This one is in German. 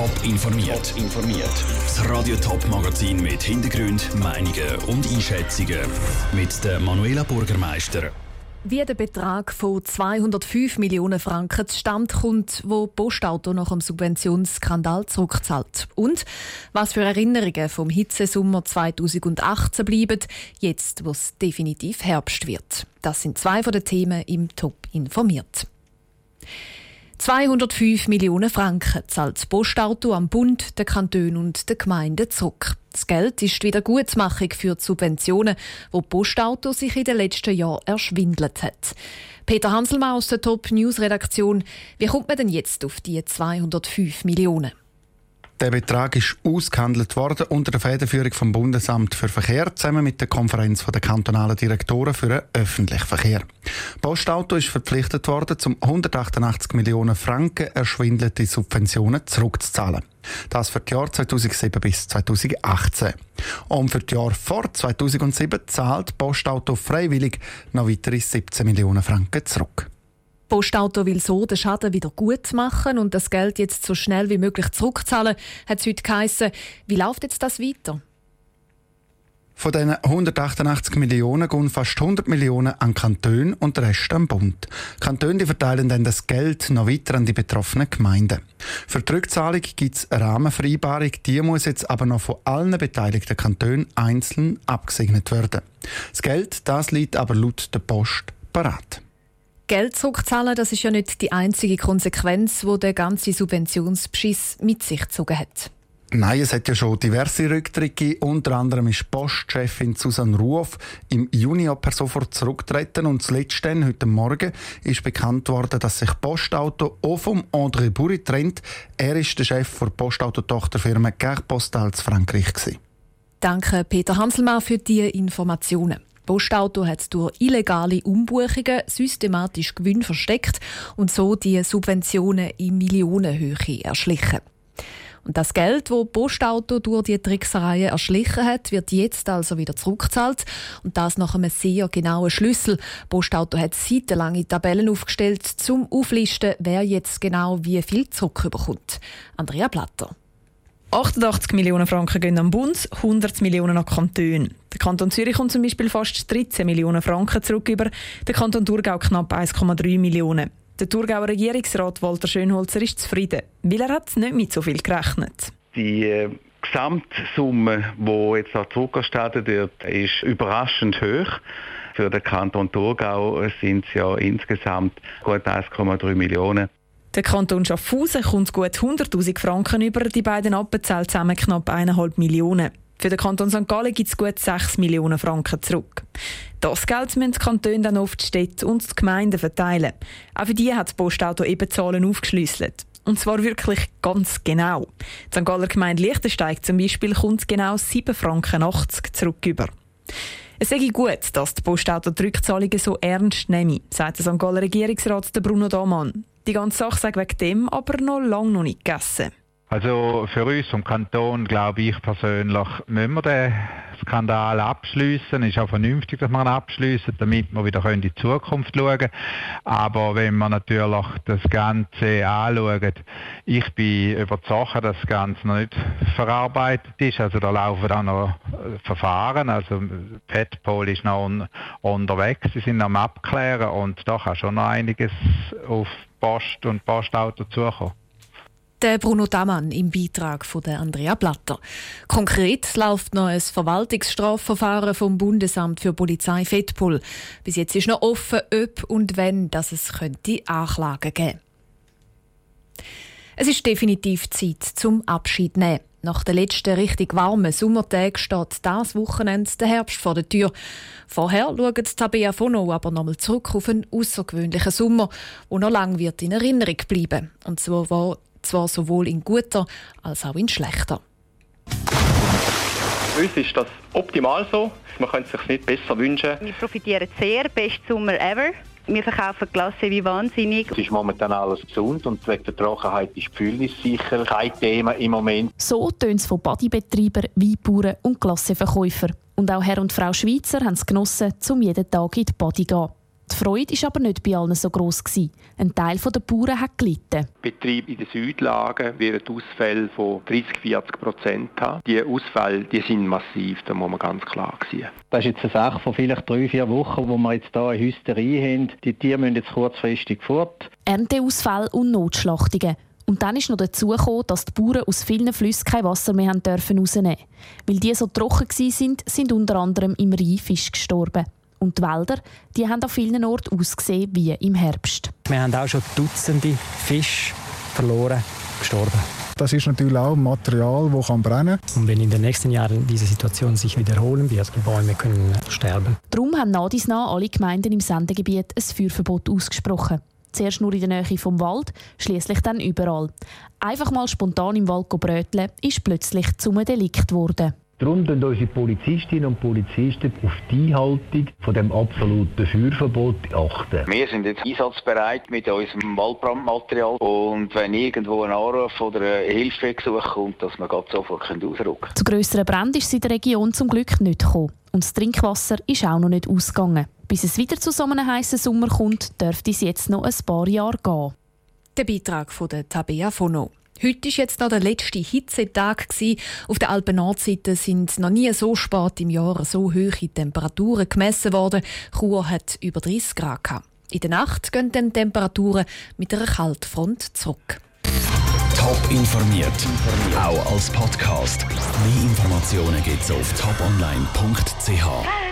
Top informiert. informiert. Das Radio Top Magazin mit Hintergrund, Meinungen und Einschätzungen mit der Manuela Bürgermeister. Wie der Betrag von 205 Millionen Franken zustande kommt, wo Postauto nach dem Subventionsskandal zurückzahlt. Und was für Erinnerungen vom Hitzesommer 2018 bleiben, jetzt wo es definitiv Herbst wird. Das sind zwei von den Themen im Top informiert. 205 Millionen Franken zahlt das Postauto am Bund, den Kanton und den Gemeinden zurück. Das Geld ist wieder Gutmachung für die Subventionen, wo Postauto sich in den letzten Jahren erschwindelt hat. Peter Hanselmann aus der Top News Redaktion. Wie kommt man denn jetzt auf die 205 Millionen? Der Betrag ist ausgehandelt worden unter der Federführung vom Bundesamt für Verkehr zusammen mit der Konferenz der kantonalen Direktoren für den öffentlichen Verkehr. Postauto ist verpflichtet worden, zum 188 Millionen Franken erschwindelte Subventionen zurückzuzahlen. Das für die Jahre 2007 bis 2018. Und für die Jahre vor 2007 zahlt Postauto freiwillig noch weitere 17 Millionen Franken zurück. Postauto will so den Schaden wieder gut machen und das Geld jetzt so schnell wie möglich zurückzahlen, hat es heute geheissen. Wie läuft jetzt das weiter? Von diesen 188 Millionen gehen fast 100 Millionen an Kantone und der Rest an Bund. Kantone verteilen dann das Geld noch weiter an die betroffenen Gemeinden. Für die Rückzahlung gibt es eine Rahmenvereinbarung, die muss jetzt aber noch von allen beteiligten Kantonen einzeln abgesegnet werden. Das Geld, das liegt aber laut der Post parat. Geld zurückzahlen, das ist ja nicht die einzige Konsequenz, wo der ganze Subventionsbeschiss mit sich gezogen hat. Nein, es hat ja schon diverse Rücktritte Unter anderem ist Postchefin Susanne Ruf im Juni per sofort zurücktreten. Und zuletzt dann, heute Morgen, ist bekannt worden, dass sich Postauto auch vom André Bourri trennt. Er ist der Chef der Postauto-Tochterfirma Gare Postal zu Frankreich. Danke, Peter Hanselmann, für diese Informationen. Postauto hat durch illegale Umbuchungen systematisch Gewinn versteckt und so die Subventionen in Millionenhöhe erschlichen. Und das Geld, das Postauto durch die Tricksereien erschlichen hat, wird jetzt also wieder zurückgezahlt. Und das nach einem sehr genauen Schlüssel. Postauto hat seitenlange Tabellen aufgestellt, zum Auflisten, wer jetzt genau wie viel zurückbekommt. Andrea Platter. 88 Millionen Franken gehen am Bund, 100 Millionen an Kantone. Der Kanton Zürich kommt zum Beispiel fast 13 Millionen Franken zurück über, der Kanton Thurgau knapp 1,3 Millionen. Der Thurgauer Regierungsrat Walter Schönholzer ist zufrieden, weil er hat nicht mit so viel gerechnet. Die äh, Gesamtsumme, die jetzt da zurückerstattet wird, ist überraschend hoch. Für den Kanton Thurgau sind es ja insgesamt gut 1,3 Millionen. Der Kanton Schaffhausen kommt gut 100'000 Franken über, die beiden Appenzell zusammen knapp 1,5 Millionen. Für den Kanton St. Gallen gibt es gut 6 Millionen Franken zurück. Das Geld müssen die Kantone dann oft Städte und die Gemeinden verteilen. Auch für die hat das Postauto eben Zahlen aufgeschlüsselt. Und zwar wirklich ganz genau. Die St. Galler Gemeinde Liechtensteig zum Beispiel kommt genau 7,80 Franken zurück über. Es sei gut, dass die Postauto die Rückzahlungen so ernst nehme, sagt der St. Galler Regierungsrat Bruno Damann. Die ganze Sache sei wegen dem aber noch lange noch nicht gegessen. Also für uns vom Kanton glaube ich persönlich, müssen wir den Skandal abschließen. Es ist auch vernünftig, dass wir ihn abschließen, damit wir wieder in die Zukunft schauen können. Aber wenn man natürlich das Ganze anschaut, ich bin überzeugt, dass das Ganze noch nicht verarbeitet ist. Also da laufen auch noch Verfahren. Also Petpol ist noch un unterwegs, sie sind am Abklären und da kann schon noch einiges auf Post und Postauto zukommen. Der Bruno Damann im Beitrag von der Andrea Blatter. Konkret läuft noch ein Verwaltungsstrafverfahren vom Bundesamt für Polizei Fettpol. Bis jetzt ist noch offen, ob und wenn dass es könnte Anklagen geben. Es ist definitiv Zeit zum Abschied nehmen. Nach den letzten richtig warmen Sommertagen steht das Wochenende der Herbst vor der Tür. Vorher schaut Tabea Fono aber nochmal zurück auf einen außergewöhnlichen Sommer, der noch lange wird in Erinnerung bleiben. Und zwar, zwar sowohl in guter als auch in schlechter. Für uns ist das optimal so. Man könnte es sich nicht besser wünschen. Wir profitieren sehr. Best Sommer ever. Wir verkaufen Glasse wie wahnsinnig. Es ist momentan alles gesund und wegen der Trockenheit ist Füllnis sicher kein Thema im Moment. So tönt es von Bodybetreibern, Weinbauern und Glasseverkäufern. Und auch Herr und Frau Schweizer haben es genossen, zum jeden Tag in die Body zu gehen. Die Freude war aber nicht bei allen so gross. Gewesen. Ein Teil der Bauern hat gelitten. Betriebe in den Südlagen werden Ausfälle von 30-40 Prozent haben. Die Ausfälle die sind massiv, da muss man ganz klar sehen. Das ist jetzt eine Sache von vielleicht drei, vier Wochen, wo wir jetzt hier eine Hysterie haben. Die Tiere müssen jetzt kurzfristig fort. Ernteausfälle und Notschlachtungen. Und dann ist noch dazu gekommen, dass die Bauern aus vielen Flüssen kein Wasser mehr haben dürfen rausnehmen. Weil die so trocken waren, sind unter anderem im Rhein Fische gestorben. Und die Wälder die haben an vielen Orten ausgesehen wie im Herbst. Wir haben auch schon Dutzende Fische verloren, gestorben. Das ist natürlich auch Material, das kann brennen Und wenn in den nächsten Jahren diese Situation sich wiederholen wird, die Bäume können sterben. Darum haben nach dies nach alle Gemeinden im Sendegebiet ein Feuerverbot ausgesprochen. Zuerst nur in der Nähe vom Wald, schließlich dann überall. Einfach mal spontan im Wald bröteln ist plötzlich zum Delikt geworden. Darum achten unsere Polizistinnen und Polizisten auf die Einhaltung von dem absoluten Feuerverbot achten. Wir sind jetzt einsatzbereit mit unserem Waldbrandmaterial und wenn irgendwo ein Anruf oder ein Hilfegesuch kommt, dass wir gerade sofort ausrücken können. Zu grösseren Bränden ist es in der Region zum Glück nicht gekommen. Und das Trinkwasser ist auch noch nicht ausgegangen. Bis es wieder zu so einem heißen Sommer kommt, dürfte es jetzt noch ein paar Jahre gehen. Der Beitrag von der Tabea Fono. Heute war jetzt noch der letzte Hitzetag. Auf der Alpen-Nordseite sind noch nie so spät im Jahr so hohe Temperaturen gemessen worden. Chur hat über 30 Grad. Gehabt. In der Nacht gehen dann Temperaturen mit einer Kaltfront zurück. Top informiert, auch als Podcast. Mehr Informationen gibt es auf toponline.ch.